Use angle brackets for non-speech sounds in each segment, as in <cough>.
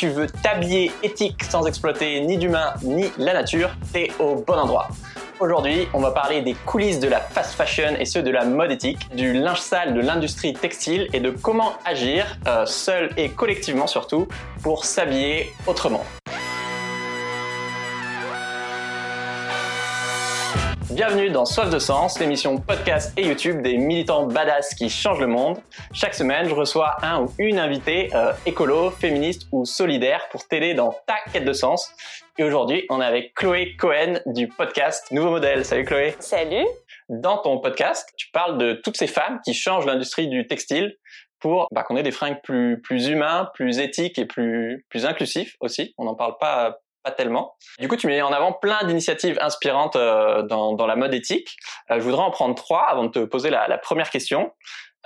tu veux t'habiller éthique sans exploiter ni d'humain ni la nature, t'es au bon endroit. Aujourd'hui, on va parler des coulisses de la fast fashion et ceux de la mode éthique, du linge sale de l'industrie textile et de comment agir, euh, seul et collectivement surtout, pour s'habiller autrement. Bienvenue dans Soif de Sens, l'émission podcast et YouTube des militants badass qui changent le monde. Chaque semaine, je reçois un ou une invitée euh, écolo, féministe ou solidaire pour t'aider dans ta quête de sens. Et aujourd'hui, on est avec Chloé Cohen du podcast Nouveau Modèle. Salut Chloé. Salut. Dans ton podcast, tu parles de toutes ces femmes qui changent l'industrie du textile pour bah, qu'on ait des fringues plus, plus humains, plus éthiques et plus, plus inclusifs aussi. On n'en parle pas pas tellement. Du coup, tu mets en avant plein d'initiatives inspirantes euh, dans, dans, la mode éthique. Euh, je voudrais en prendre trois avant de te poser la, la première question.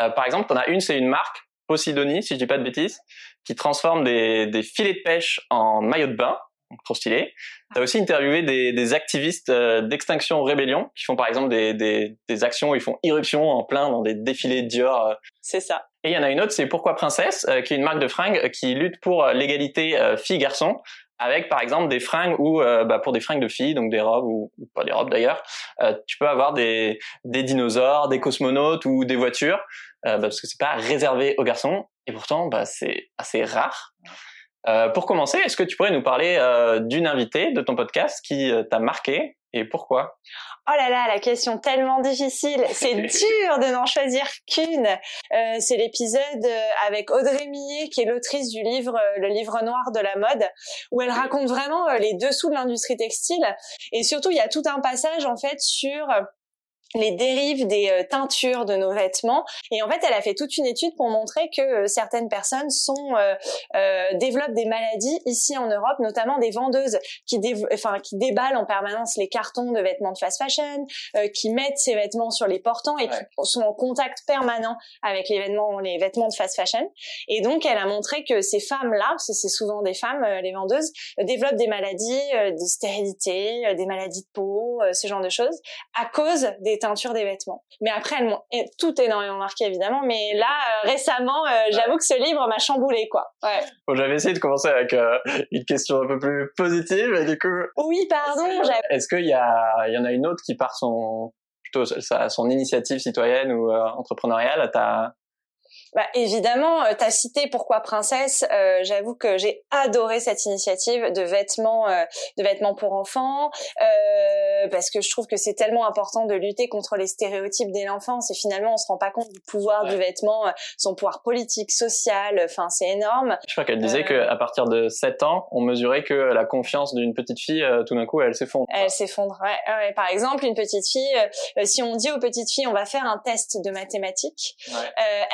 Euh, par exemple, tu en as une, c'est une marque, Posidonie, si je dis pas de bêtises, qui transforme des, des filets de pêche en maillots de bain. trop stylé. Tu as aussi interviewé des, des activistes d'Extinction Rébellion qui font par exemple des, des, des, actions où ils font irruption en plein dans des défilés Dior. C'est ça. Et il y en a une autre, c'est Pourquoi Princesse, qui est une marque de fringues qui lutte pour l'égalité filles-garçons avec par exemple des fringues ou euh, bah, pour des fringues de filles, donc des robes ou, pas des robes d'ailleurs, euh, tu peux avoir des, des dinosaures, des cosmonautes ou des voitures, euh, bah, parce que c'est pas réservé aux garçons et pourtant bah, c'est assez rare. Euh, pour commencer, est-ce que tu pourrais nous parler d'une invitée de ton podcast qui t'a marqué et pourquoi? Oh là là, la question tellement difficile. C'est <laughs> dur de n'en choisir qu'une. Euh, c'est l'épisode euh, avec Audrey Millet, qui est l'autrice du livre euh, Le livre noir de la mode, où elle raconte vraiment les dessous de l'industrie textile. Et surtout, il y a tout un passage en fait sur les dérives des euh, teintures de nos vêtements. Et en fait, elle a fait toute une étude pour montrer que euh, certaines personnes sont euh, euh, développent des maladies ici en Europe, notamment des vendeuses qui, enfin, qui déballent en permanence les cartons de vêtements de fast fashion, qui mettent ces vêtements sur les portants et qui sont en contact permanent avec les vêtements, les vêtements de fast fashion. Et donc, elle a montré que ces femmes-là, parce que c'est souvent des femmes, les vendeuses, développent des maladies de stérilité, des maladies de peau, ce genre de choses, à cause des teinture des vêtements. Mais après, elles m'ont tout énormément marqué évidemment. Mais là, euh, récemment, euh, j'avoue que ce livre m'a chamboulé quoi. Ouais. Bon, j'avais essayé de commencer avec euh, une question un peu plus positive et du coup. Oui, pardon. Est-ce qu'il y a, il y en a une autre qui part son plutôt sa, son initiative citoyenne ou entrepreneuriale? T'as bah, évidemment, euh, tu as cité Pourquoi Princesse. Euh, J'avoue que j'ai adoré cette initiative de vêtements, euh, de vêtements pour enfants, euh, parce que je trouve que c'est tellement important de lutter contre les stéréotypes dès l'enfance. Et finalement, on se rend pas compte du pouvoir du vêtement, euh, son pouvoir politique, social. Enfin, c'est énorme. Je crois qu'elle disait que à partir de 7 ans, on mesurait que la confiance d'une petite fille, tout d'un coup, elle s'effondre. Elle s'effondre. Ouais, ouais. Par exemple, une petite fille, si on dit aux petites filles, on va faire un test de mathématiques,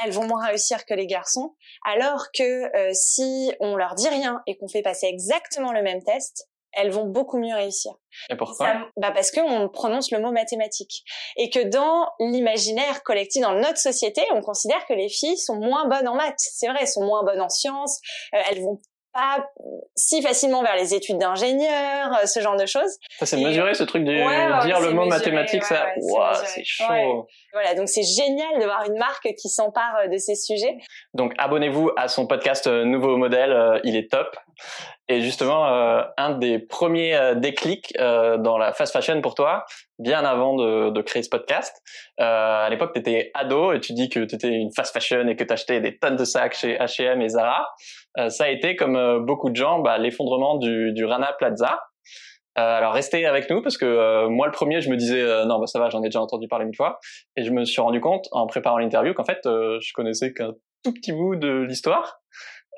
elles vont moins réussir que les garçons, alors que euh, si on leur dit rien et qu'on fait passer exactement le même test, elles vont beaucoup mieux réussir. Et pourquoi bah Parce qu'on prononce le mot mathématique. Et que dans l'imaginaire collectif, dans notre société, on considère que les filles sont moins bonnes en maths. C'est vrai, elles sont moins bonnes en sciences, euh, elles vont pas si facilement vers les études d'ingénieur, euh, ce genre de choses. Ça c'est mesuré ce truc de dire le mot mathématique, ça, c'est chaud. Voilà, donc c'est génial de voir une marque qui s'empare euh, de ces sujets. Donc abonnez-vous à son podcast euh, Nouveau Modèle, il est top. Et justement, un des premiers déclics dans la fast fashion pour toi, bien avant de, créer ce podcast, à l'époque tu étais ado et tu dis que tu étais une fast fashion et que tu achetais des tonnes de sacs chez H&M et Zara. Euh, ça a été, comme euh, beaucoup de gens, bah, l'effondrement du, du Rana Plaza. Euh, alors restez avec nous parce que moi le premier je me disais non bah ça va j'en ai déjà entendu parler une fois et je me suis rendu compte en préparant l'interview qu'en fait je connaissais qu'un tout petit bout de l'histoire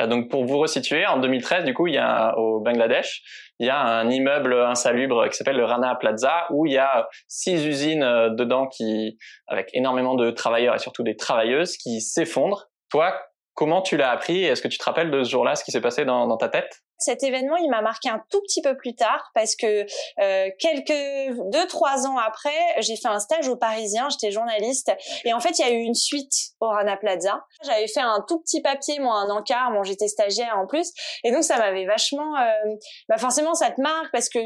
donc pour vous resituer, en 2013, du coup, il y a au Bangladesh, il y a un immeuble insalubre qui s'appelle le Rana Plaza où il y a six usines dedans qui, avec énormément de travailleurs et surtout des travailleuses, qui s'effondrent. Toi, Comment tu l'as appris Est-ce que tu te rappelles de ce jour-là, ce qui s'est passé dans ta tête? Cet événement, il m'a marqué un tout petit peu plus tard parce que euh, quelques deux trois ans après, j'ai fait un stage au Parisien. J'étais journaliste et en fait, il y a eu une suite au Rana Plaza. J'avais fait un tout petit papier, moi, un encart. Bon, j'étais stagiaire en plus et donc ça m'avait vachement. Euh, bah forcément, ça te marque parce que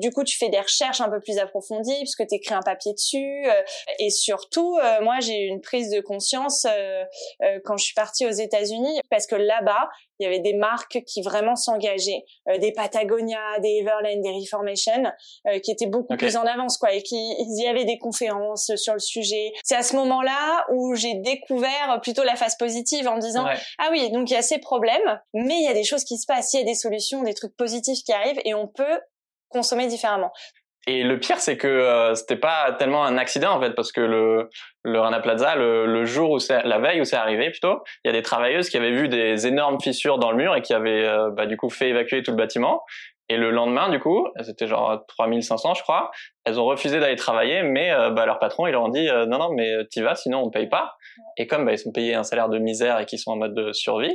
du coup, tu fais des recherches un peu plus approfondies puisque tu écris un papier dessus euh, et surtout, euh, moi, j'ai eu une prise de conscience quand je suis partie aux États-Unis parce que là-bas, il y avait des marques qui vraiment s'engageaient, euh, des Patagonia, des Everland, des Reformation, euh, qui étaient beaucoup plus en avance, quoi, et qui y avait des conférences sur le sujet. C'est à ce moment-là où j'ai découvert plutôt la phase positive en disant ah oui, donc il y a ces problèmes, mais il y a des choses qui se passent, il y a des solutions, des trucs positifs qui arrivent, et on peut consommer différemment. Et le pire, c'est que euh, c'était pas tellement un accident en fait, parce que le, le Rana Plaza, le, le jour où c'est la veille où c'est arrivé plutôt, il y a des travailleuses qui avaient vu des énormes fissures dans le mur et qui avaient euh, bah, du coup fait évacuer tout le bâtiment. Et le lendemain, du coup, c'était genre 3500, je crois, elles ont refusé d'aller travailler, mais euh, bah, leur patron, ils leur ont dit non, non, mais t'y vas, sinon on ne paye pas. Et comme bah, ils sont payés un salaire de misère et qu'ils sont en mode de survie,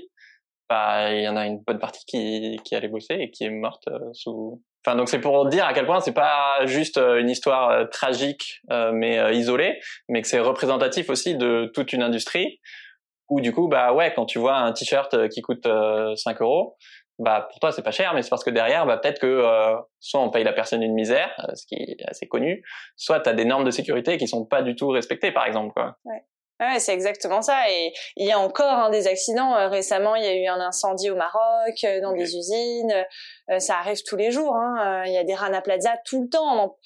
bah il y en a une bonne partie qui, qui allait bosser et qui est morte sous Enfin, donc c'est pour dire à quel point c'est pas juste euh, une histoire euh, tragique euh, mais isolée, mais que c'est représentatif aussi de toute une industrie où du coup bah ouais quand tu vois un t-shirt qui coûte 5 euros, bah pour toi c'est pas cher, mais c'est parce que derrière bah peut-être que soit on paye la personne une misère, ce qui est assez connu, soit tu as des normes de sécurité qui sont pas du tout respectées par exemple quoi. Ouais. Ouais, c'est exactement ça. Et il y a encore hein, des accidents. Euh, récemment, il y a eu un incendie au Maroc, euh, dans des usines. Euh, ça arrive tous les jours. Hein. Il y a des Rana Plaza tout le temps,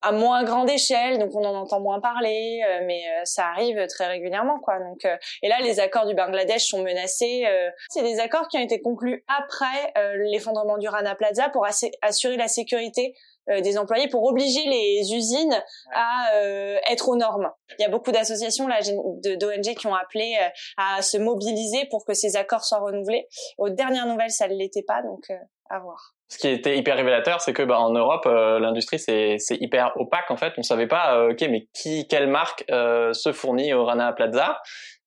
à moins grande échelle, donc on en entend moins parler, mais ça arrive très régulièrement, quoi. Donc, et là, les accords du Bangladesh sont menacés. c'est des accords qui ont été conclus après l'effondrement du Rana Plaza pour assurer la sécurité euh, des employés pour obliger les usines à euh, être aux normes. Il y a beaucoup d'associations là d'ONG qui ont appelé euh, à se mobiliser pour que ces accords soient renouvelés. Aux dernières nouvelles, ça ne l'était pas, donc à voir. Ce qui était hyper révélateur, c'est que bah, en Europe, l'industrie c'est hyper opaque en fait. On savait pas, ok, mais qui, quelle marque se fournit au Rana Plaza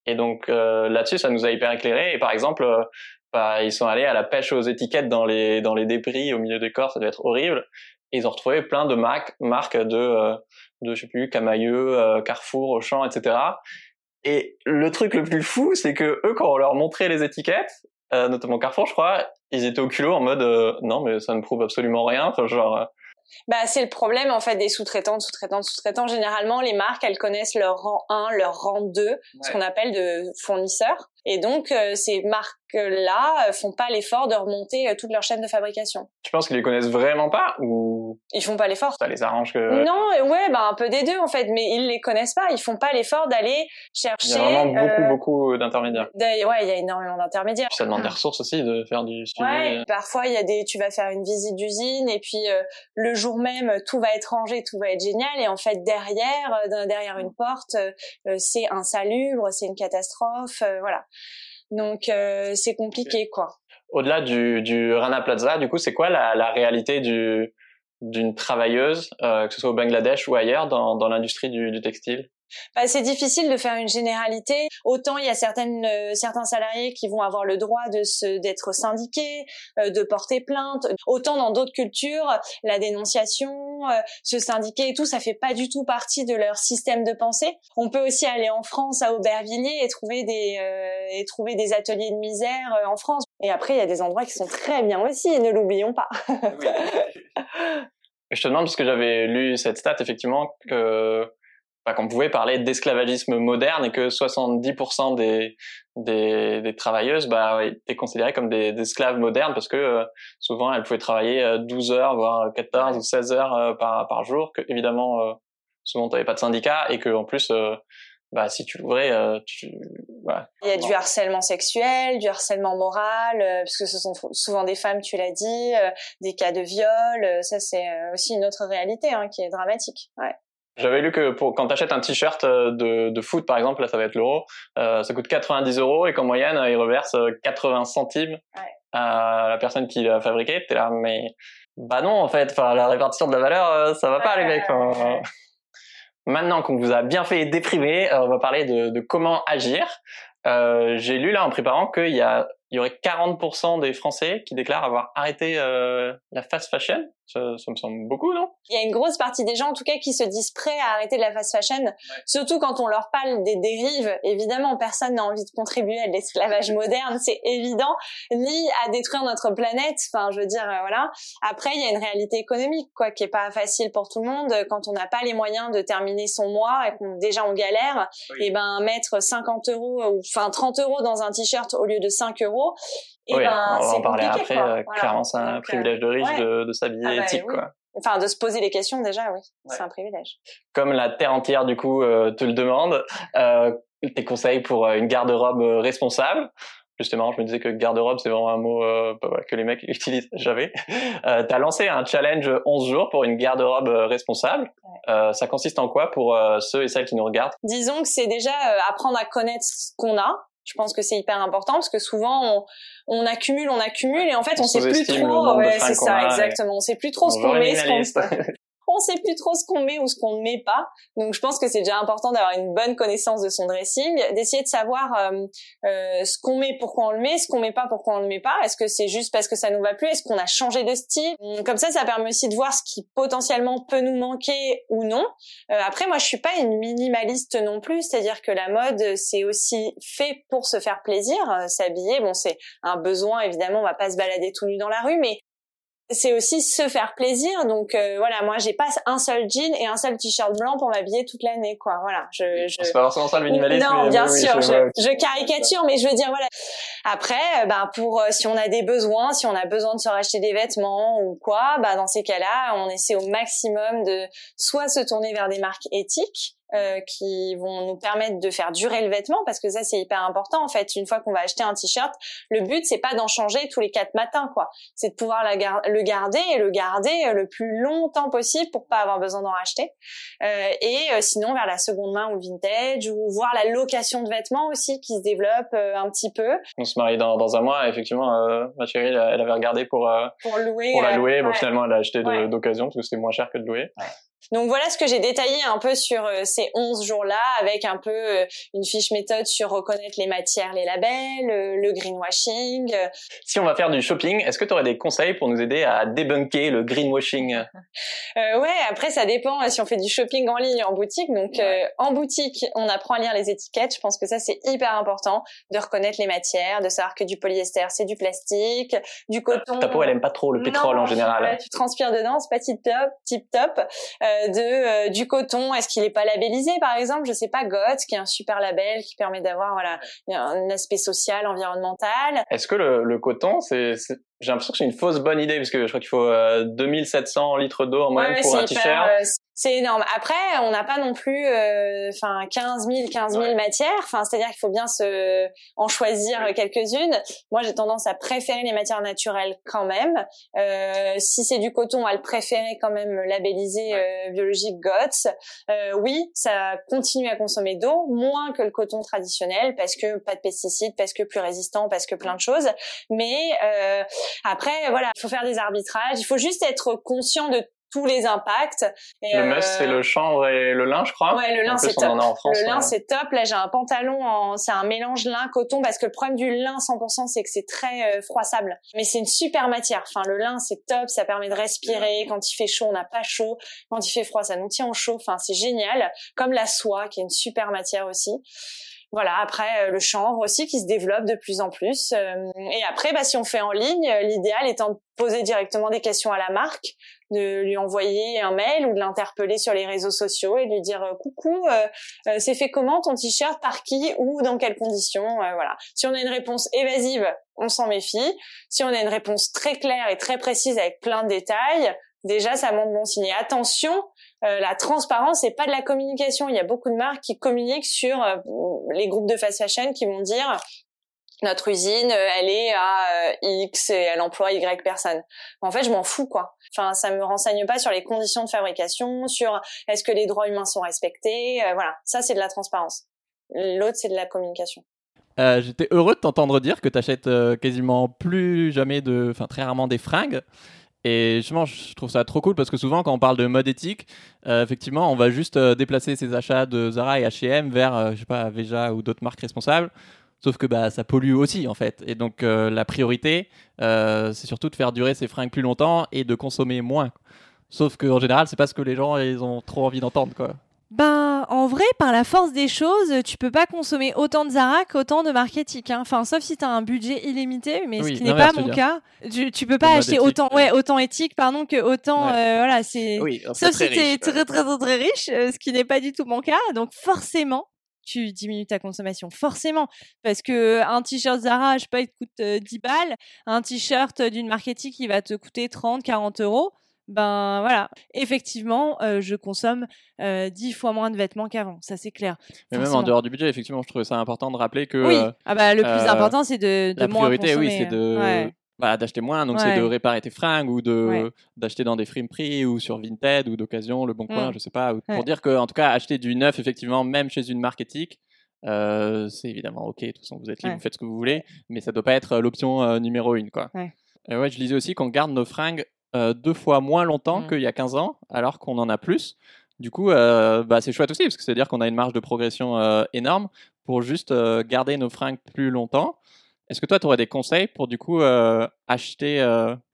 Et donc là-dessus, ça nous a hyper éclairé. Et par exemple, bah, ils sont allés à la pêche aux étiquettes dans les dans les débris au milieu des corps, ça devait être horrible. Et ils ont retrouvé plein de marques, marques de, euh, de je sais plus, Camailleux, euh, Carrefour, Auchan, etc. Et le truc le plus fou, c'est que eux, quand on leur montrait les étiquettes, euh, notamment Carrefour, je crois, ils étaient au culot en mode non, mais ça ne prouve absolument rien. Enfin, genre. Bah, c'est le problème en fait des sous-traitants, sous-traitants, sous-traitants. Généralement, les marques, elles connaissent leur rang 1, leur rang 2, ce qu'on appelle de fournisseurs. Et donc, euh, ces marques-là euh, font pas l'effort de remonter euh, toute leur chaîne de fabrication. Tu penses qu'ils les connaissent vraiment pas ou Ils font pas l'effort. Ça les arrange que. Non, ouais, bah un peu des deux en fait, mais ils les connaissent pas. Ils font pas l'effort d'aller chercher. Il y a vraiment beaucoup, beaucoup d'intermédiaires. Ouais, il y a énormément d'intermédiaires. Ça demande des ressources aussi de faire du suivi. Ouais, parfois il y a des, tu vas faire une visite d'usine et puis le jour même tout va être rangé, tout va être génial et en fait derrière, derrière une porte, c'est insalubre, c'est une catastrophe, voilà. Donc euh, c'est compliqué quoi. Au-delà du, du Rana Plaza, du coup, c'est quoi la, la réalité du d'une travailleuse, euh, que ce soit au Bangladesh ou ailleurs, dans, dans l'industrie du, du textile bah, c'est difficile de faire une généralité. Autant il y a certaines, euh, certains salariés qui vont avoir le droit de se, d'être syndiqués, euh, de porter plainte. Autant dans d'autres cultures, la dénonciation, euh, se syndiquer et tout, ça fait pas du tout partie de leur système de pensée. On peut aussi aller en France, à Aubervilliers, et trouver des, et trouver des ateliers de misère en France. Et après, il y a des endroits qui sont très bien aussi, ne l'oublions pas. Je te demande parce que j'avais lu cette stat effectivement que qu'on pouvait parler d'esclavagisme moderne et que 70% des, des, travailleuses bah, étaient considérées comme des, esclaves modernes parce que euh, souvent elles pouvaient travailler 12 euh, heures, voire 14 ou 16 heures euh, par, par jour, que évidemment souvent tu n'avais pas de syndicat et que en plus bah, si tu l'ouvrais, tu... Il y a du harcèlement sexuel, du harcèlement moral, puisque ce sont souvent des femmes, tu l'as dit, des cas de viol. ça, c'est aussi une autre réalité hein, qui est dramatique. Ouais. J'avais lu que pour quand t'achètes un t-shirt euh, de, de foot par exemple, là ça va être l'euro, euh, ça coûte 90 euros et qu'en moyenne ils reversent 80 euh, centimes à la personne qui l'a fabriqué. T'es là, mais bah non en fait, enfin la répartition de la valeur, euh, ça va pas les mecs. Maintenant qu'on vous a bien fait déprimer, on va parler de, de comment agir. J'ai lu là en préparant qu'il y a il y aurait 40% des Français qui déclarent avoir arrêté euh, la fast fashion. Ça, ça, me semble beaucoup, non? Il y a une grosse partie des gens, en tout cas, qui se disent prêts à arrêter la fast fashion, surtout quand on leur parle des dérives. Évidemment, personne n'a envie de contribuer à l'esclavage moderne, c'est évident, ni à détruire notre planète. Enfin, je veux dire, euh, voilà. Après, il y a une réalité économique, quoi, qui est pas facile pour tout le monde. Quand on n'a pas les moyens de terminer son mois et qu'on déjà on galère, et eh ben mettre 50 euros ou enfin 30 euros dans un t-shirt au lieu de 5 euros, et oui, ben, on va en parler après. Euh, clairement, c'est un privilège de riche de, de s'habiller ah bah éthique, quoi. Enfin, de se poser les questions déjà, oui, c'est un privilège. Comme la terre entière du coup euh, te le demande, euh, tes conseils pour euh, une garde-robe responsable. Justement, je me disais que garde-robe, c'est vraiment un mot euh, bah, que les mecs <laughs> utilisent. J'avais. Euh, tu as lancé un challenge 11 jours pour une garde-robe responsable. Euh, ça consiste en quoi pour ceux et celles qui nous regardent? Disons que c'est déjà apprendre à connaître ce qu'on a, je pense que c'est hyper important parce que souvent on, on, accumule, on accumule et en fait on, sait plus trop. Ouais, c'est ça, exactement. On sait plus trop ce qu'on met, ce qu'on on sait plus trop ce qu'on met ou ce qu'on ne met pas. Donc je pense que c'est déjà important d'avoir une bonne connaissance de son dressing, d'essayer de savoir euh, euh, ce qu'on met, pourquoi on le met, ce qu'on met pas, pourquoi on le met pas. Est-ce que c'est juste parce que ça nous va plus? Est-ce qu'on a changé de style? Comme ça, ça permet aussi de voir ce qui potentiellement peut nous manquer ou non. Euh, après, moi, je suis pas une minimaliste non plus, c'est-à-dire que la mode, c'est aussi fait pour se faire plaisir. S'habiller, bon, c'est un besoin évidemment. On va pas se balader tout nu dans la rue, mais c'est aussi se faire plaisir. Donc euh, voilà, moi j'ai pas un seul jean et un seul t-shirt blanc pour m'habiller toute l'année, quoi. Voilà. Je, je... C'est pas forcément ça le minimalisme. Non, bien sûr, je, je, caricature, mais je veux dire voilà. Après, ben pour euh, si on a des besoins, si on a besoin de se racheter des vêtements ou quoi, bah dans ces cas-là, on essaie au maximum de soit se tourner vers des marques éthiques euh, qui vont nous permettre de faire durer le vêtement parce que ça c'est hyper important en fait. Une fois qu'on va acheter un t-shirt le but c'est pas d'en changer tous les quatre matins quoi. C'est de pouvoir la le garder et le garder euh, le plus longtemps possible pour pas avoir besoin d'en racheter. Euh, et euh, sinon vers la seconde main ou vintage ou voir la location de vêtements aussi qui se développe un petit peu. On se marie dans, dans un mois effectivement ma chérie elle avait regardé pour pour louer pour la louer. Bon finalement elle a acheté d'occasion parce que c'était moins cher que de louer donc voilà ce que j'ai détaillé un peu sur euh, ces 11 jours-là avec un peu euh, une fiche méthode sur reconnaître les matières, les labels, euh, le greenwashing. Si on va faire du shopping, est-ce que tu aurais des conseils pour nous aider à débunker le greenwashing? <laughs> Euh, Ouais, après ça dépend si on fait du shopping en ligne ou en boutique. Donc en boutique, on apprend à lire les étiquettes. Je pense que ça c'est hyper important de reconnaître les matières, de savoir que du polyester c'est du plastique, du coton. Ta peau elle aime pas trop le pétrole en général. tu transpires dedans, c'est pas tip top, tip top. Euh, de euh, du coton. Est-ce qu'il est pas labellisé, par exemple? Je sais pas, GOTS, qui est un super label qui permet d'avoir voilà un aspect social, environnemental. Est-ce que le, le coton, c'est j'ai l'impression que c'est une fausse bonne idée parce que je crois qu'il faut 2700 euh, litres d'eau en moyenne pour un t-shirt. Euh, c'est énorme. Après, on n'a pas non plus, euh, enfin, 15 000, 15 000 matières. Enfin, c'est-à-dire qu'il faut bien se en choisir quelques-unes. Moi, j'ai tendance à préférer les matières naturelles quand même. Euh, si c'est du coton, à le préférer quand même labellisé euh, biologique GOTS. oui, ça continue à consommer d'eau, moins que le coton traditionnel parce que pas de pesticides, parce que plus résistant, parce que plein de choses. Mais après, voilà, il faut faire des arbitrages. Il faut juste être conscient de tous les impacts. Et le must, c'est euh, le chanvre et le lin, je crois. Ouais, le lin, c'est top. le lin, c'est top. Là, j'ai un pantalon en, c'est un mélange lin-coton parce que le problème du lin 100%, c'est que c'est très euh, froissable. Mais c'est une super matière. Enfin, le lin, c'est top. Ça permet de respirer. Quand il fait chaud, on n'a pas chaud. Quand il fait froid, ça nous tient au chaud. Enfin, c'est génial. Comme la soie, qui est une super matière aussi voilà après euh, le chanvre aussi qui se développe de plus en plus et après bah si on fait en ligne l'idéal étant de poser directement des questions à la marque de lui envoyer un mail ou de l'interpeller sur les réseaux sociaux et de lui dire euh, coucou, euh, euh, c'est fait comment ton t-shirt, par qui ou dans quelles conditions, voilà. Si on a une réponse évasive, on s'en méfie. Si on a une réponse très claire et très précise avec plein de détails, déjà ça montre bon signe. attention, la transparence c'est pas de la communication. Il y a beaucoup de marques qui communiquent sur les groupes de fast fashion qui vont dire notre usine, euh, elle est à euh, X et elle emploie Y personnes. En fait, je m'en fous, quoi. Enfin, ça me renseigne pas sur les conditions de fabrication, sur est-ce que les droits humains sont respectés. Euh, voilà, ça c'est de la transparence. L'autre, c'est de la communication. J'étais heureux de t'entendre dire que tu achètes quasiment plus jamais de, enfin très rarement des fringues. Et justement, je trouve ça trop cool parce que souvent, quand on parle de mode éthique, effectivement, on va juste déplacer ses achats de Zara et H&M vers, je sais pas, Veja ou d'autres marques responsables Sauf que bah, ça pollue aussi, en fait. Et donc, euh, la priorité, euh, c'est surtout de faire durer ces fringues plus longtemps et de consommer moins. Sauf qu'en général, c'est pas ce que les gens ils ont trop envie d'entendre, quoi. Ben, en vrai, par la force des choses, tu peux pas consommer autant de Zara qu'autant de marketing. Hein. Enfin, sauf si tu as un budget illimité, mais Oui, ce qui n'est pas tu mon cas. Tu, tu peux pas acheter autant, ouais. autant éthique, pardon, que autant, Ouais. euh, voilà, c'est. Oui, Sauf si t'es très, très, très, très riche, euh, ce qui n'est pas du tout mon cas. Donc, forcément, tu diminues ta consommation. Forcément. Parce que un t-shirt Zara, je sais pas, il te coûte euh, 10 balles. Un t-shirt d'une marketing qui va te coûter 30, 40 euros. Ben voilà. Effectivement, euh, je consomme euh, 10 fois moins de vêtements qu'avant. Ça, c'est clair. Mais même en dehors du budget, effectivement, je trouvais ça important de rappeler que Oui. euh, ah bah, le plus euh, important, c'est de, de la moins priorité, oui, c'est de Ouais. bah, d'acheter moins. Donc, c'est de réparer tes fringues ou de Ouais. d'acheter dans des friperies ou sur Vinted ou d'occasion, Le Bon Coin, Mm. je sais pas. ou- Pour dire que, en tout cas, acheter du neuf, effectivement, même chez une marque éthique, euh, c'est évidemment ok. De toute façon, vous êtes libre, Ouais. vous faites ce que vous voulez, mais ça doit pas être l'option euh, numéro une, quoi. Ouais. Et ouais, je lisais aussi qu'on garde nos fringues euh, deux fois moins longtemps Mm. qu'il y a 15 ans, alors qu'on en a plus. Du coup, euh, bah, c'est chouette aussi, parce que c'est-à-dire qu'on a une marge de progression euh, énorme pour juste garder nos fringues plus longtemps. Est-ce que toi, tu aurais des conseils pour du coup acheter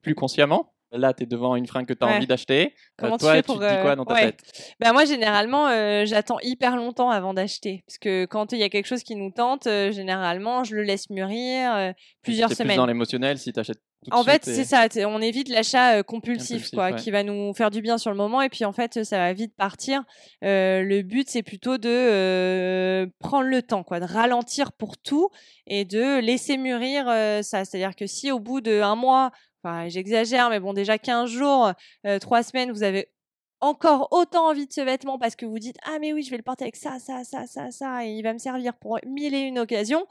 plus consciemment? Là, tu es devant une fringue que tu as Ouais. envie d'acheter. Euh, Comment tu toi, fais tu pour, te dis quoi euh, dans ta ouais. tête? Bah moi généralement euh, j'attends hyper longtemps avant d'acheter parce que quand il y a quelque chose qui nous tente euh, généralement je le laisse mûrir plusieurs T'es plus semaines. dans l'émotionnel si tu achètes tout de En fait, et- c'est ça. On évite l'achat compulsif, Impulsif, quoi, ouais. qui va nous faire du bien sur le moment, et puis en fait, ça va vite partir. Euh, le but, c'est plutôt de euh, prendre le temps, quoi, de ralentir pour tout et de laisser mûrir euh, ça. C'est-à-dire que si au bout d'un mois, j'exagère, mais bon, déjà 15 jours, euh, 3 semaines, vous avez encore autant envie de ce vêtement parce que vous dites ah mais oui je vais le porter avec ça ça ça ça ça et il va me servir pour mille et une occasions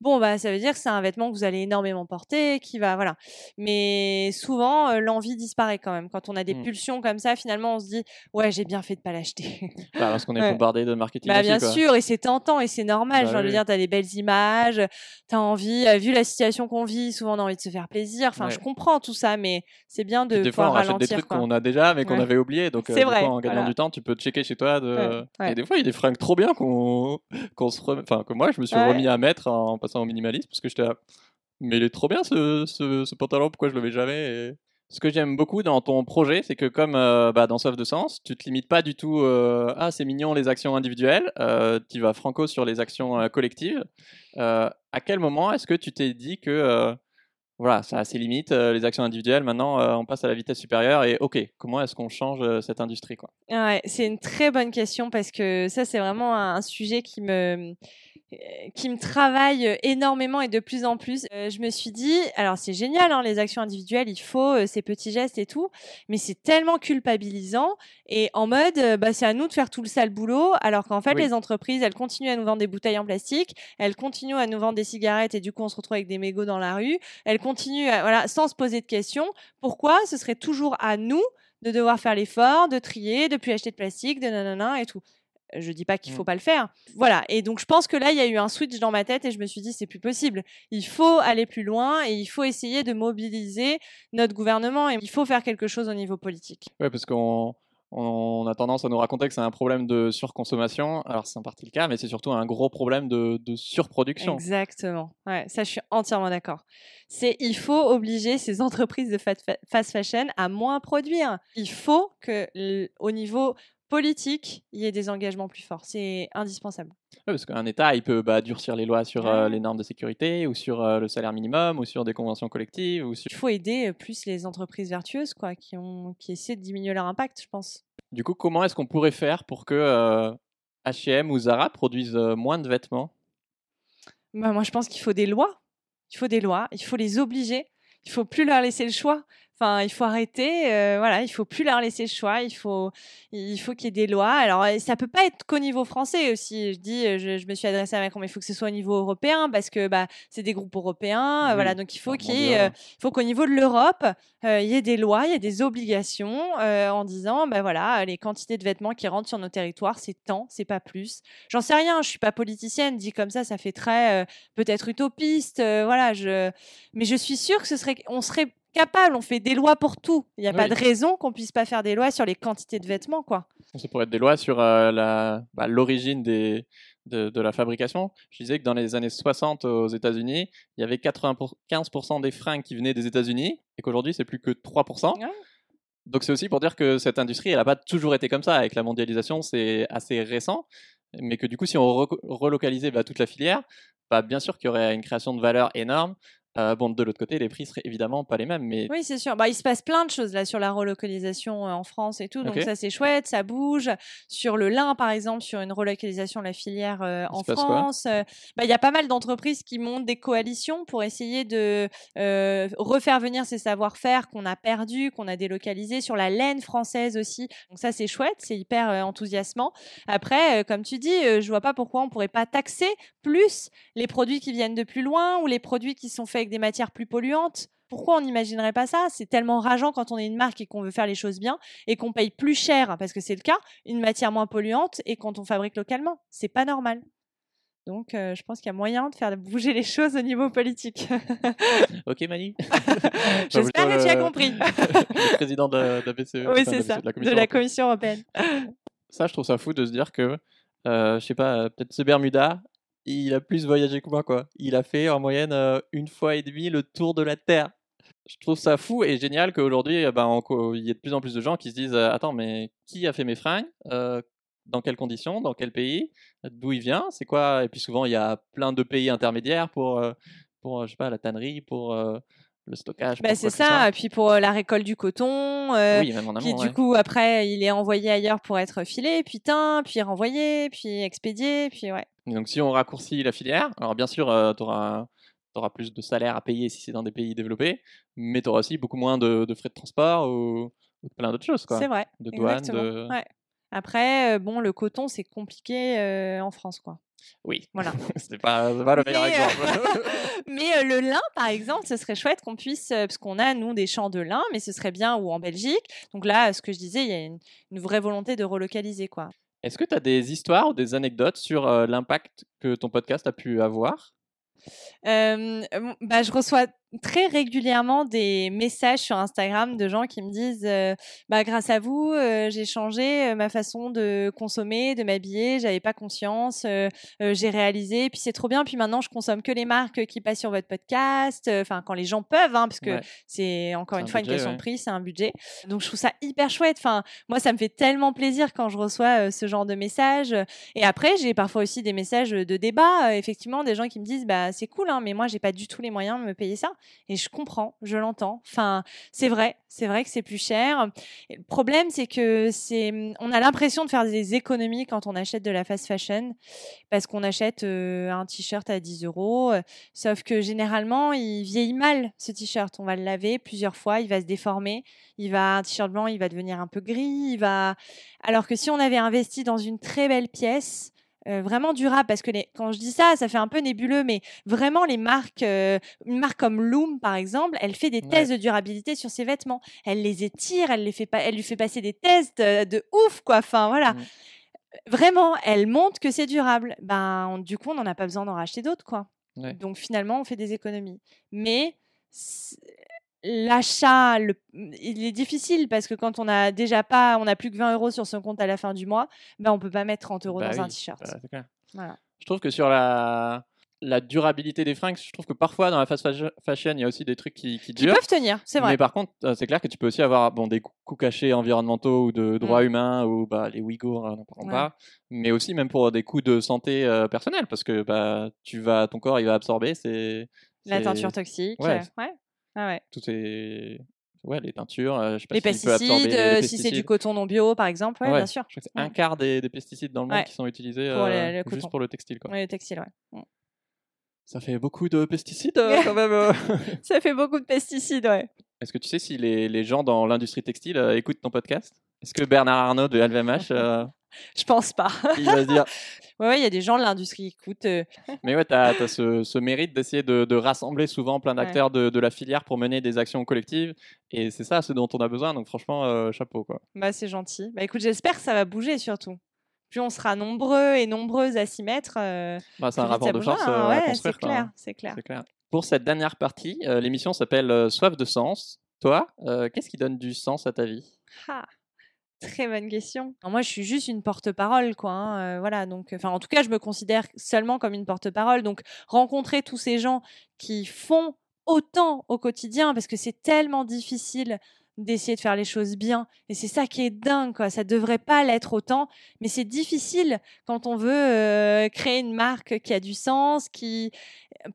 bon bah ça veut dire que c'est un vêtement que vous allez énormément porter qui va voilà mais souvent euh, l'envie disparaît quand même quand on a des Mm. pulsions comme ça finalement on se dit ouais j'ai bien fait de pas l'acheter Bah, parce qu'on <laughs> est Ouais. bombardé de marketing bah aussi, bien quoi. sûr et c'est tentant et c'est normal Bah j'ai envie de oui. dire t'as des belles images t'as envie euh, vu la situation qu'on vit souvent on a envie de se faire plaisir enfin Ouais. je comprends tout ça mais c'est bien de des fois, on rachète des ralentir trucs qu'on a déjà, mais qu'on Ouais. avait oublié. Donc, euh, C'est coup, vrai, en gagnant voilà. du temps, tu peux checker chez toi. De... Et des fois, il y a des fringues trop bien qu'on qu'on se rem- enfin, que moi, je me suis remis à mettre en passant au minimalisme parce que j'étais là. Mais il est trop bien ce, ce, pantalon, pourquoi je le mets jamais Ce que j'aime beaucoup dans ton projet, c'est que comme euh, bah, dans Soif de Sens, tu te limites pas du tout euh, ah c'est mignon les actions individuelles, euh, tu vas franco sur les actions euh, collectives. À quel moment est-ce que tu t'es dit que voilà, ça a ses limites, euh, les actions individuelles. Maintenant, euh, on passe à la vitesse supérieure et ok, comment est-ce qu'on change euh, cette industrie quoi? Ouais, c'est une très bonne question parce que ça, c'est vraiment un sujet qui me, qui me travaille énormément et de plus en plus. Je me suis dit, alors c'est génial, hein, les actions individuelles, il faut ces petits gestes et tout, mais c'est tellement culpabilisant et en mode, bah, c'est à nous de faire tout le sale boulot, alors qu'en fait, Oui. les entreprises, elles continuent à nous vendre des bouteilles en plastique, elles continuent à nous vendre des cigarettes et du coup, on se retrouve avec des mégots dans la rue, elles continuent, à- voilà, sans se poser de questions. Pourquoi ce serait toujours à nous de devoir faire l'effort, de trier, de plus acheter de plastique, de nanana et tout? Je dis pas qu'il faut Mm. pas le faire. Voilà. Et donc, je pense que là, il y a eu un switch dans ma tête et je me suis dit, c'est plus possible. Il faut aller plus loin et il faut essayer de mobiliser notre gouvernement et il faut faire quelque chose au niveau politique. Ouais, parce qu'on on a tendance à nous raconter que c'est un problème de surconsommation. Alors, c'est en partie le cas, mais c'est surtout un gros problème de, surproduction. Exactement. Ouais, ça, je suis entièrement d'accord. C'est, il faut obliger ces entreprises de fast fashion à moins produire. Il faut que, au niveau politique, il y ait des engagements plus forts. C'est indispensable. Parce qu'un État, il peut bah, durcir les lois sur euh, les normes de sécurité ou sur euh, le salaire minimum ou sur des conventions collectives. Ou sur... Il faut aider euh, plus les entreprises vertueuses, quoi, qui ont, qui essaient de diminuer leur impact, je pense. Du coup, comment est-ce qu'on pourrait faire pour que euh, H&M ou Zara produisent moins de vêtements? Bah, moi, je pense qu'il faut des lois. Il faut des lois. Il faut les obliger. Il faut plus leur laisser le choix. Enfin, il faut arrêter. euh, voilà, il faut plus leur laisser le choix. Il faut, il faut qu'il y ait des lois. Alors, ça peut pas être qu'au niveau français aussi. Je dis, euh, je, je me suis adressée à Macron, mais il faut que ce soit au niveau européen parce que bah, c'est des groupes européens. euh, Oui, voilà, donc il faut qu'il y ait, euh, il faut qu'au niveau de l'Europe, euh, il y ait des lois, il y ait des obligations euh, en disant, bah voilà, les quantités de vêtements qui rentrent sur nos territoires, c'est tant, c'est pas plus. J'en sais rien, je suis pas politicienne, dit comme ça, ça fait très euh, peut-être utopiste, euh, voilà. Je, mais je suis sûre que ce serait, on serait capable, on fait des lois pour tout. Il n'y a pas de raison qu'on puisse pas faire des lois sur les quantités de vêtements, quoi. Ça pourrait être des lois sur euh, la- bah, l'origine des, de, de la fabrication. Je disais que dans les années 60 aux États-Unis, il y avait 95% des fringues qui venaient des États-Unis et qu'aujourd'hui, c'est plus que 3%. Ouais. Donc c'est aussi pour dire que cette industrie, elle n'a pas toujours été comme ça. Avec la mondialisation, c'est assez récent. Mais que du coup, si on re- relocalisait bah, toute la filière, bah, bien sûr qu'il y aurait une création de valeur énorme. Euh, bon, de l'autre côté, les prix seraient évidemment pas les mêmes. Mais Oui, c'est sûr. Bah, il se passe plein de choses là sur la relocalisation euh, en France et tout. Donc ça, c'est chouette, ça bouge. Sur le lin, par exemple, sur une relocalisation de la filière euh, en France, euh, bah, il y a pas mal d'entreprises qui montent des coalitions pour essayer de refaire venir ces savoir-faire qu'on a perdus, qu'on a délocalisés sur la laine française aussi. Donc ça, c'est chouette, c'est hyper enthousiasmant. Après, comme tu dis, je vois pas pourquoi on pourrait pas taxer plus les produits qui viennent de plus loin ou les produits qui sont faits avec des matières plus polluantes. Pourquoi on n'imaginerait pas ça? C'est tellement rageant quand on est une marque et qu'on veut faire les choses bien et qu'on paye plus cher, parce que c'est le cas, une matière moins polluante et quand on fabrique localement. C'est pas normal. Donc, euh, je pense qu'il y a moyen de faire bouger les choses au niveau politique. <laughs> ok, Mani. <laughs> J'espère que tu as compris. <laughs> le président de la, de la BCE. oui, de la de Commission la européenne. Commission européenne. Ça, je trouve ça fou de se dire que, euh, je sais pas, euh, peut-être ce Bermuda, il a plus voyagé que moi, quoi. Il a fait en moyenne euh, une fois et demie le tour de la Terre. Je trouve ça fou et génial qu'aujourd'hui, eh ben, il y ait de plus en plus de gens qui se disent euh, Attends, mais qui a fait mes fringues Euh, Dans quelles conditions Dans quel pays D'où il vient C'est quoi? Et puis souvent, il y a plein de pays intermédiaires pour, pour je sais pas, la tannerie, pour le stockage. Bah, c'est ça. Et puis pour euh, la récolte du coton, euh, Oui, même en qui amont. du coup après il est envoyé ailleurs pour être filé, puis teint, puis renvoyé, puis expédié, puis ouais. Et Donc si on raccourcit la filière, alors bien sûr, tu auras, plus de salaire à payer si c'est dans des pays développés, mais tu auras aussi beaucoup moins de, de frais de transport ou, plein d'autres choses. C'est vrai. De douane, exactement, de... ouais. Après, euh, bon, le coton, c'est compliqué euh, en France, quoi. Oui, Voilà. <laughs> c'est pas, pas le meilleur Mais, euh, exemple. <laughs> Mais euh, le lin, par exemple, ce serait chouette qu'on puisse, euh, parce qu'on a, nous, des champs de lin, mais ce serait bien, ou en Belgique. Donc là, ce que je disais, il y a une, une vraie volonté de relocaliser, quoi. Est-ce que tu as des histoires ou des anecdotes sur euh, l'impact que ton podcast a pu avoir? Bah, je reçois très régulièrement des messages sur Instagram de gens qui me disent euh, bah, grâce à vous, euh, j'ai changé euh, ma façon de consommer, de m'habiller, j'avais pas conscience, j'ai réalisé, puis c'est trop bien, puis maintenant je consomme que les marques qui passent sur votre podcast, enfin quand les gens peuvent, hein, parce que Ouais. c'est encore une un fois budget, une question ouais. de prix, c'est un budget. Donc je trouve ça hyper chouette. Enfin, moi, ça me fait tellement plaisir quand je reçois ce genre de messages. Et après, j'ai parfois aussi des messages de débat, effectivement, des gens qui me disent bah c'est cool, hein, mais moi j'ai pas du tout les moyens de me payer ça. Et je comprends, je l'entends. Enfin, c'est vrai, c'est vrai que c'est plus cher. Le problème, c'est que c'est, on a l'impression de faire des économies quand on achète de la fast fashion, parce qu'on achète euh, un t-shirt à 10 euros. euh, Sauf que généralement, il vieillit mal ce t-shirt. On va le laver plusieurs fois, il va se déformer. Il va un t-shirt blanc, il va devenir un peu gris. Il va. Alors que si on avait investi dans une très belle pièce. Euh, vraiment durable parce que les, quand je dis ça, ça fait un peu nébuleux, mais vraiment les marques, euh, une marque comme Loom par exemple, elle fait des Ouais. tests de durabilité sur ses vêtements. Elle les étire, elle les fait pas, elle lui fait passer des tests euh, de ouf quoi. Enfin voilà, Mm. vraiment, elle montre que c'est durable. Ben on- du coup, on n'en a pas besoin d'en racheter d'autres quoi. Ouais. Donc finalement, on fait des économies. Mais l'achat, il est difficile parce que quand on a déjà pas, on a plus que 20 euros sur son compte à la fin du mois, ben on peut pas mettre 30 euros Bah dans un oui, t-shirt. bah. Voilà. Je trouve que sur la, la durabilité des fringues, je trouve que parfois dans la fast fashion- il y a aussi des trucs qui, qui Qui durent. peuvent tenir, c'est vrai. Mais par contre, euh, c'est clair que tu peux aussi avoir bon, des cou- coups cachés environnementaux ou de droits Mm. humains ou bah, les Ouïghours, euh, n'en parlons Ouais. pas. Mais aussi même pour des coûts de santé euh, personnelle parce que bah, tu vas, ton corps il va absorber. C'est, La teinture toxique. Ouais. ouais. Ah ouais. Tout est... Ouais, les teintures, euh, je sais pas Les absorber pesticides, les euh, si c'est du pesticides. coton non bio, par exemple, ouais, Ouais, bien sûr. Je crois que c'est un quart des, des pesticides dans le monde qui sont utilisés Pour le- euh, coton. juste pour le textile. Quoi. Le textile, ouais. Mm. Ça fait beaucoup de pesticides quand même. <laughs> Ça fait beaucoup de pesticides, ouais. Est-ce que tu sais si les, les gens dans l'industrie textile euh, écoutent ton podcast? Est-ce que Bernard Arnault de LVMH, <laughs> euh, Je pense pas. il va se dire <laughs> Ouais, ouais, il y a des gens de l'industrie qui écoutent. euh, Mais ouais, tu as, ce, ce mérite d'essayer de, de rassembler souvent plein Ouais. d'acteurs de, de la filière pour mener des actions collectives. Et c'est ça ce dont on a besoin. Donc franchement, euh, chapeau. Quoi. Bah, c'est gentil. Bah, écoute, j'espère que ça va bouger surtout. Plus on sera nombreux et nombreuses à s'y mettre. euh, Bah, c'est un rapport de force hein. Ouais, c'est clair, hein. c'est clair. C'est clair. Pour cette dernière partie, l'émission s'appelle Soif de sens. Toi, qu'est-ce qui donne du sens à ta vie? Ah. Très bonne question. moi, je suis juste une porte-parole, quoi. hein, euh, voilà, donc, en tout cas, je me considère seulement comme une porte-parole. Donc, rencontrer tous ces gens qui font autant au quotidien, parce que c'est tellement difficile d'essayer de faire les choses bien. Et c'est ça qui est dingue, quoi. Ça devrait pas l'être autant, mais c'est difficile quand on veut euh, créer une marque qui a du sens, qui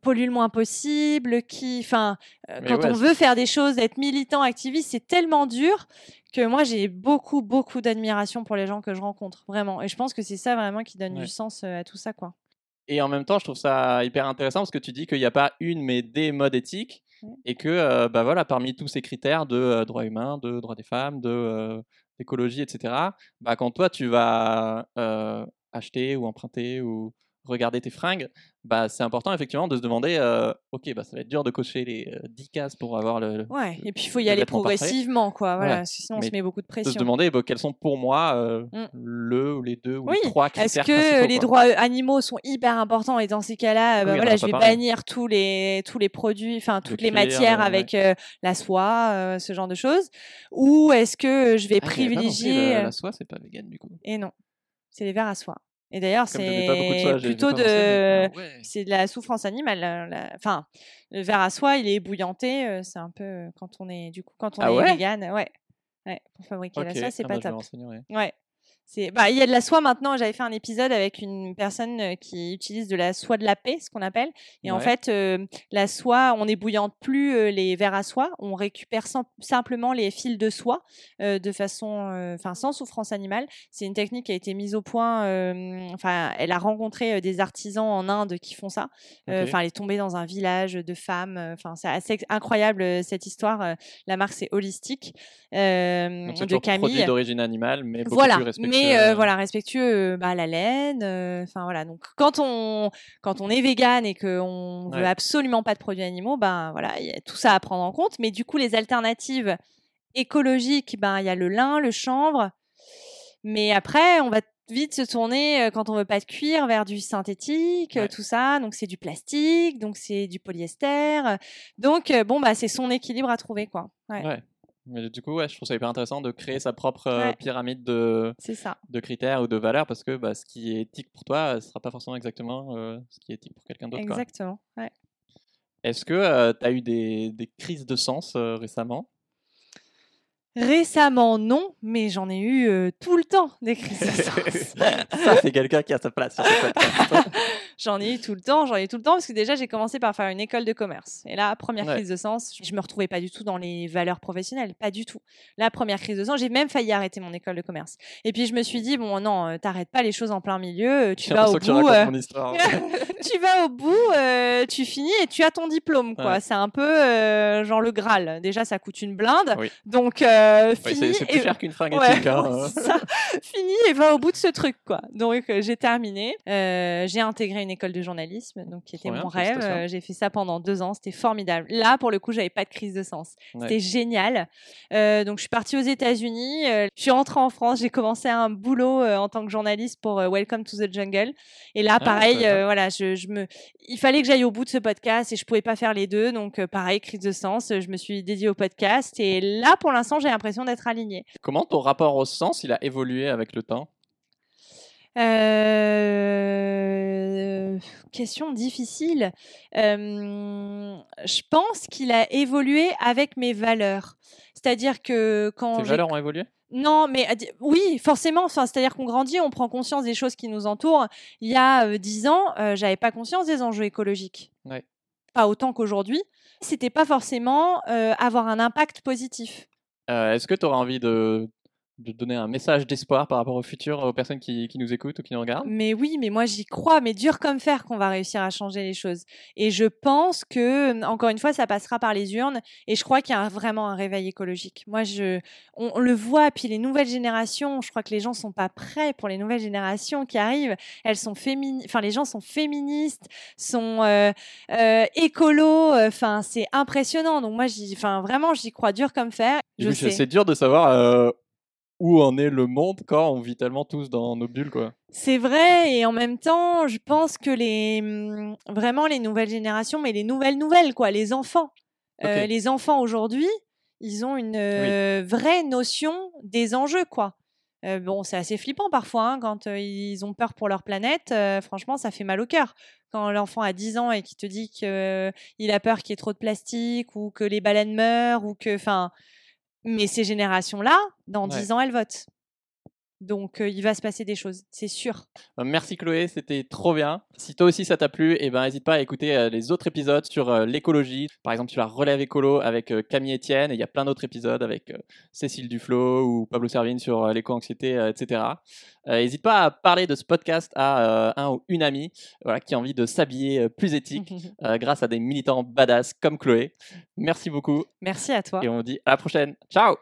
pollue le moins possible, qui, enfin, euh, quand ouais, on veut faire des choses, être militant, activiste, c'est tellement dur que moi j'ai beaucoup, beaucoup d'admiration pour les gens que je rencontre, vraiment. Et je pense que c'est ça vraiment qui donne Ouais. du sens euh, à tout ça, quoi. Et en même temps, je trouve ça hyper intéressant parce que tu dis qu'il n'y a pas une, mais des modes éthiques. Et que, euh, bah voilà, parmi tous ces critères de euh, droits humains, de droits des femmes, de euh, d'écologie, etc., bah, quand toi, tu vas acheter ou emprunter ou regarder tes fringues, bah, c'est important effectivement de se demander, euh, ok, bah, ça va être dur de cocher les euh, 10 cases pour avoir le... Ouais, et puis il faut y le aller parfait. progressivement, quoi. Voilà, Ouais. sinon on Mais se met beaucoup de de se pression. demander bah, quels sont pour moi euh, Mm. le ou les deux ou Oui, les trois critères Est-ce que les quoi. droits euh, animaux sont hyper importants et dans ces cas-là, euh, Oui, bah voilà, je vais bannir tous les tous les produits, enfin toutes les cuir, matières euh, ouais. avec euh, la soie, euh, ce genre de choses, ou est-ce que je vais Ah, privilégier euh, la soie, c'est pas vegan du coup. Et non, c'est les verres à soie. Et d'ailleurs, pas c'est plutôt pas mais- de ah ouais. c'est de la souffrance animale. la- la- Enfin, le verre à soie, il est ébouillanté. euh, C'est un peu euh, quand on est du coup quand on Ah est ouais? vegan, ouais, ouais, pour fabriquer la Ok, soie, c'est ah pas bah, je me top. renseignerai. Ouais. C'est bah il y a de la soie maintenant, j'avais fait un épisode avec une personne euh, qui utilise de la soie de la paix, ce qu'on appelle et en fait euh, la soie, on n'ébouillante plus euh, les verres à soie, on récupère sim- simplement les fils de soie euh, de façon enfin sans souffrance animale. C'est une technique qui a été mise au point enfin elle a rencontré des artisans en Inde qui font ça. Enfin elle est tombée dans un village de femmes, enfin c'est assez incroyable cette histoire. La marque c'est Holistique Donc, c'est de Camille produit d'origine animale, mais beaucoup voilà, plus respectueux. Mais euh, euh, voilà, respectueux euh, bah, la laine. Enfin voilà, donc quand on quand on est vegan et qu'on veut Ouais. absolument pas de produits animaux, ben voilà, il y a tout ça à prendre en compte. Mais du coup, les alternatives écologiques, ben il y a le lin, le chanvre. Mais après, on va vite se tourner quand on veut pas de cuir vers du synthétique, Ouais. tout ça. Donc c'est du plastique, donc c'est du polyester. Donc bon bah c'est son équilibre à trouver quoi. Ouais, Ouais. Mais du coup, ouais, je trouve ça hyper intéressant de créer sa propre euh, Ouais. pyramide de, c'est ça. de critères ou de valeurs parce que bah, ce qui est éthique pour toi ne sera pas forcément exactement euh, ce qui est éthique pour quelqu'un d'autre. Exactement. Ouais. Est-ce que tu as eu des, des crises de sens euh, récemment? Récemment, non, mais j'en ai eu euh, tout le temps des crises de <laughs> sens. Ça, c'est quelqu'un qui a sa place sur ce podcast. <laughs> j'en ai eu tout le temps, j'en ai eu tout le temps parce que déjà j'ai commencé par faire une école de commerce. Et là, première Ouais. crise de sens, je me retrouvais pas du tout dans les valeurs professionnelles, pas du tout. La première crise de sens, j'ai même failli arrêter mon école de commerce. Et puis je me suis dit bon non, euh, t'arrêtes pas les choses en plein milieu, tu vas au que bout. racontes euh, mon histoire. <laughs> tu vas au bout, euh, tu finis et tu as ton diplôme. quoi. Ouais. C'est un peu euh, genre le Graal. Déjà, ça coûte une blinde. Oui. Donc, euh, Ouais, c'est plus et- cher qu'une fringue Ouais, éthique. hein. ouais, c'est ça. Fini et va au bout de ce truc, quoi. Donc, euh, j'ai terminé. Euh, j'ai intégré une école de journalisme, donc qui était mon rêve. j'ai fait ça pendant deux ans. C'était formidable. Là, pour le coup, j'avais pas de crise de sens. C'était génial. Donc, je suis partie aux États-Unis. je suis rentrée en France. J'ai commencé un boulot en tant que journaliste pour Welcome to the Jungle. Et là, Ah, pareil, voilà, je, je me, il fallait que j'aille au bout de ce podcast et je pouvais pas faire les deux. Donc, pareil, crise de sens. Je me suis dédiée au podcast et là, pour l'instant, j'ai l'impression d'être alignée. Comment ton rapport au sens il a évolué avec le temps? Euh, Question difficile. Euh, je pense qu'il a évolué avec mes valeurs. C'est-à-dire que quand Tes valeurs ont évolué? Non, mais di- oui, forcément. Enfin, c'est-à-dire qu'on grandit, on prend conscience des choses qui nous entourent. Il y a euh, dix ans, euh, j'avais pas conscience des enjeux écologiques. Ouais. Pas autant qu'aujourd'hui. C'était pas forcément euh, avoir un impact positif. Euh, Est-ce que tu auras envie de, donner un message d'espoir par rapport au futur aux personnes qui, nous écoutent ou qui nous regardent? Mais oui, mais moi j'y crois, mais dur comme fer qu'on va réussir à changer les choses. Et je pense que, encore une fois, ça passera par les urnes. Et je crois qu'il y a vraiment un réveil écologique. Moi, je, on, le voit. Puis les nouvelles générations, je crois que les gens sont pas prêts pour les nouvelles générations qui arrivent. Elles sont. Enfin, les gens sont féministes, sont euh, euh, écolos. Enfin, c'est impressionnant. Donc moi, vraiment, j'y crois dur comme fer. Je c'est- sais. C'est dur de savoir euh, où en est le monde quand on vit tellement tous dans nos bulles. quoi. C'est vrai, et en même temps, je pense que les hum, vraiment les nouvelles générations, mais les nouvelles nouvelles, quoi, les enfants. Euh, les enfants aujourd'hui, ils ont une euh, vraie notion des enjeux, quoi. bon, c'est assez flippant parfois hein, quand ils ont peur pour leur planète. franchement, ça fait mal au cœur. Quand l'enfant a 10 ans et qu'il te dit qu'il a peur qu'il y ait trop de plastique ou que les baleines meurent ou que, enfin, mais ces générations-là, dans 10 ans, elles votent. Donc, il va se passer des choses, c'est sûr. Bah, merci Chloé, c'était trop bien. Si toi aussi ça t'a plu, eh ben n'hésite pas à écouter les autres épisodes sur l'écologie. Par exemple, tu la relève écolo avec Camille Etienne et il y a plein d'autres épisodes avec Cécile Duflo ou Pablo Servine sur l'éco-anxiété, etc. N'hésite pas à parler de ce podcast à un ou une amie voilà, qui a envie de s'habiller plus éthique <laughs> grâce à des militants badass comme Chloé. Merci beaucoup. Merci à toi. Et on vous dit à la prochaine. Ciao